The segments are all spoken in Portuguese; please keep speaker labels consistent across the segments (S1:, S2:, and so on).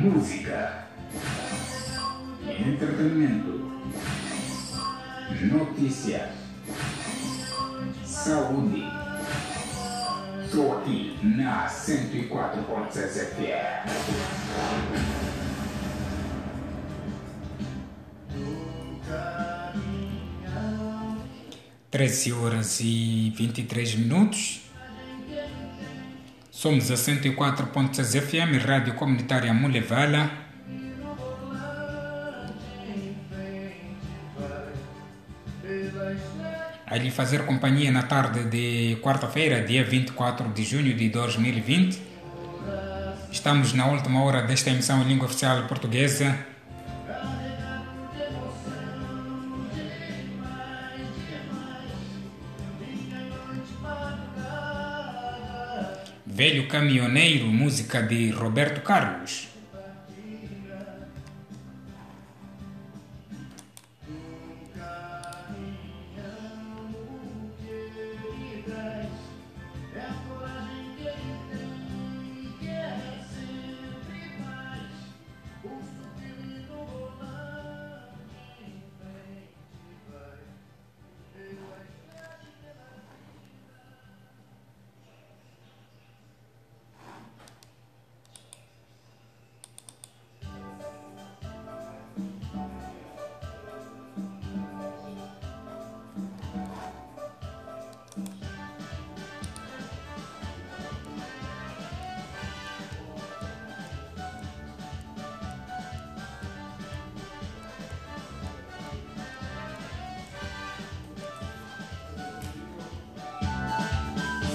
S1: música, entretenimento, notícias, saúde. Só aqui na 104.6 FM.
S2: 13 horas e 23 minutos. Somos a 104.6 FM, Rádio Comunitária Mulevala. A lhe fazer companhia na tarde de quarta-feira, dia 24 de junho de 2020. Estamos na última hora desta emissão em língua oficial portuguesa. Velho Caminhoneiro, música de Roberto Carlos.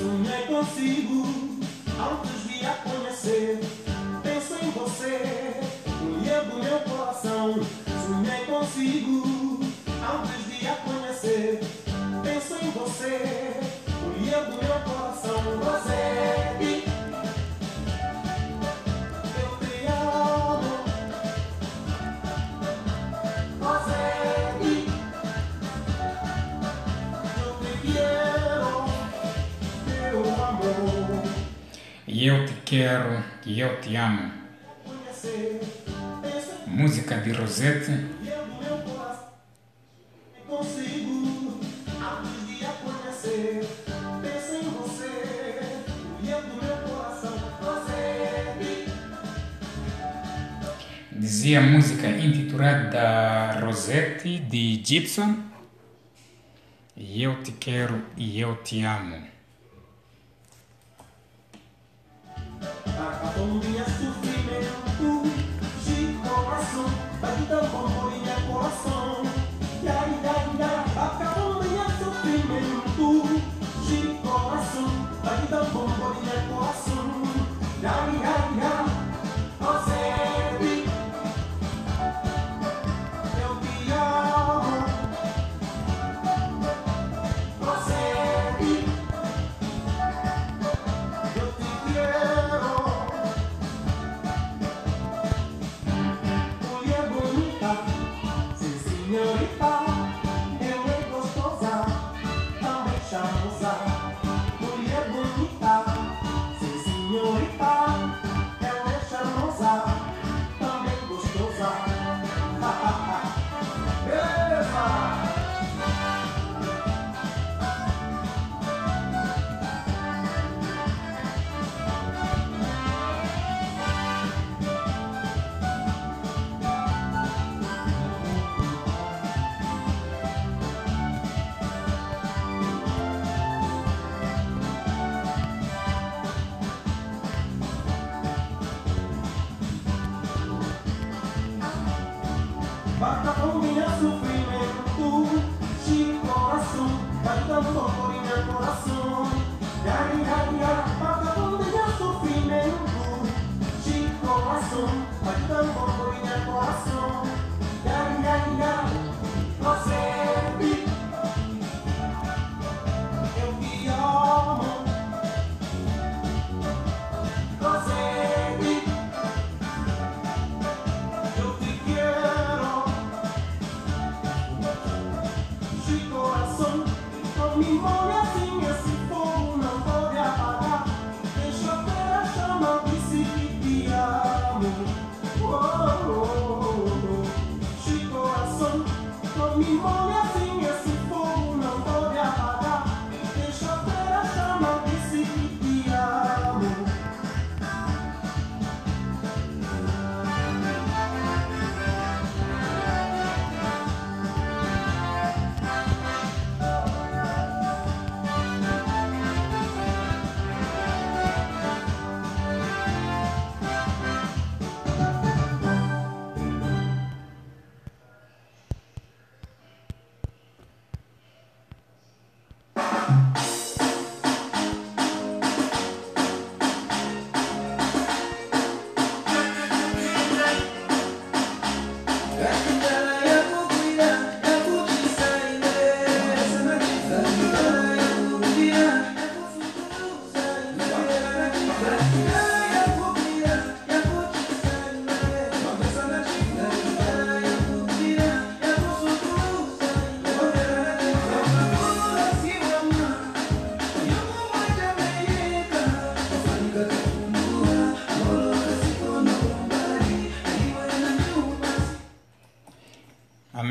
S3: Sonhei consigo antes de a conhecer. Penso em você, mulher do meu coração. Sonhei consigo eu te quero
S2: e eu te amo. Música de Rosette. Dizia a música intitulada Rosette de Gibson. E eu te quero e eu te amo.
S3: Minha sofrimento, de coração, vai tão bom minha coração. Ya, ya, ya, acabou minha sofrimento, de coração, vai tão bom minha coração. Ya, ya, ya, coração. Não me molhe assim,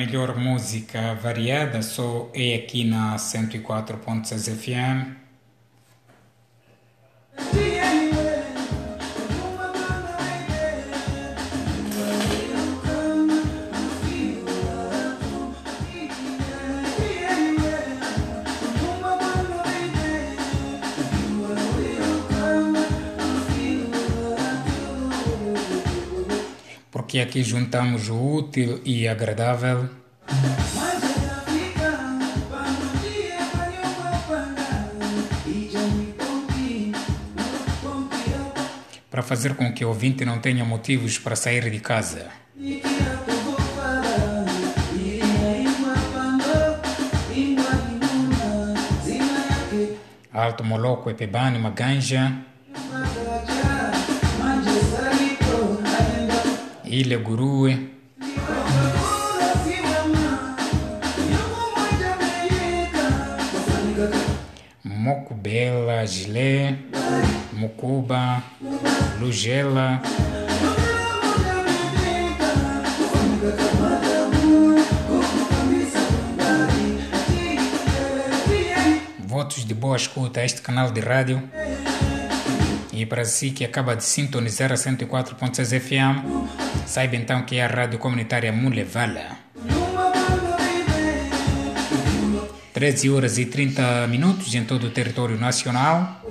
S2: melhor música variada só é aqui na 104.6 FM. Porque aqui juntamos o útil e agradável para fazer com que o ouvinte não tenha motivos para sair de casa. Alto Moloco, Epebani, Maganja, Ilha Gurue, Moco Bela, Gilé, Mucuba, Lugela, votos de boa escuta a este canal de rádio. E para si que acaba de sintonizar a 104.6 FM, saiba então que é a rádio comunitária Mulevala. 13 horas e 30 minutos em todo o território nacional.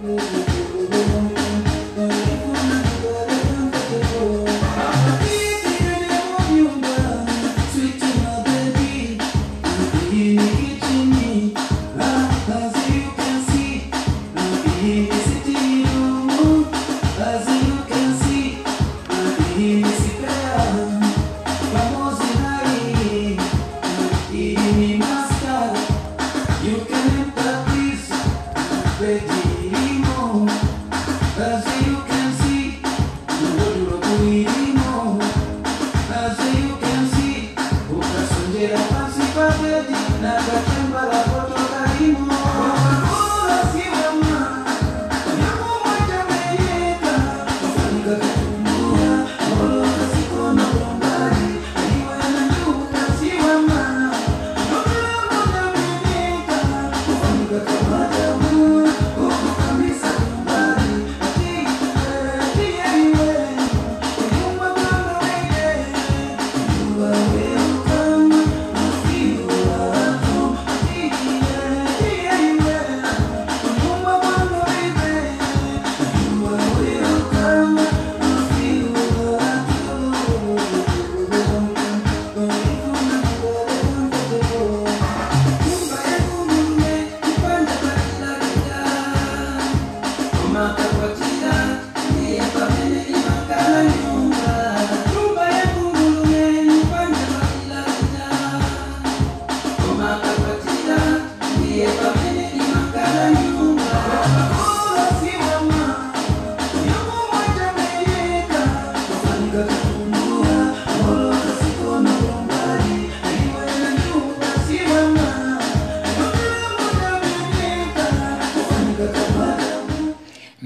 S2: love.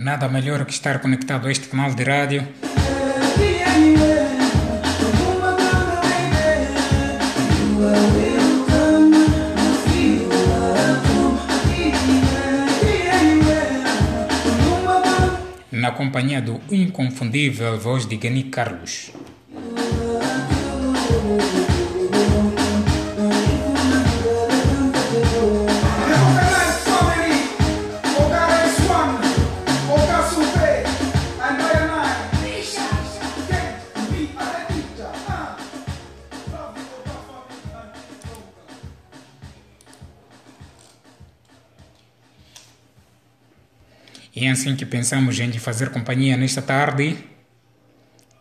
S2: Nada melhor que estar conectado a este canal de rádio. Na companhia do inconfundível voz de Gani Carlos. É assim que pensamos em fazer companhia nesta tarde,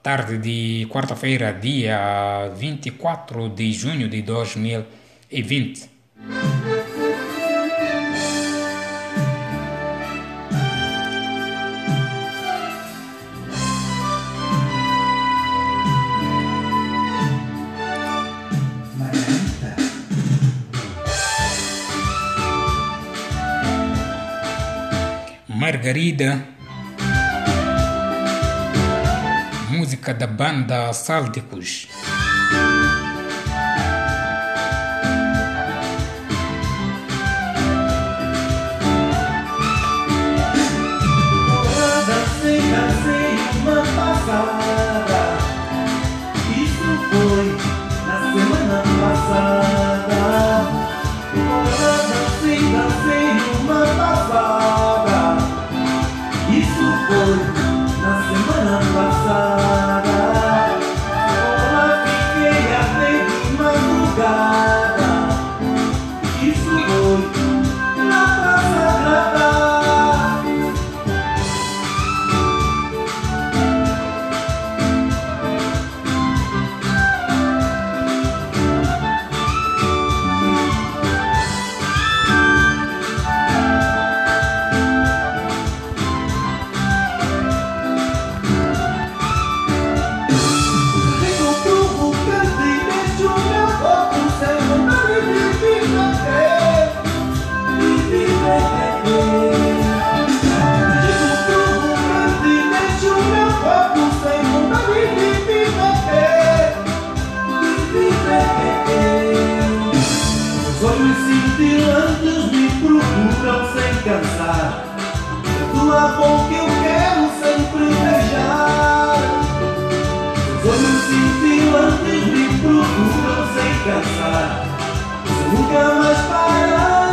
S2: tarde de quarta-feira, dia 24 de junho de 2020. Margarida, música da banda Sálticos. y su por la semana pasada.
S3: Cintilantes me procuram sem cansar. tua boca eu quero sempre beijar. Os olhos cintilantes me procuram sem cansar. Nunca mais parar.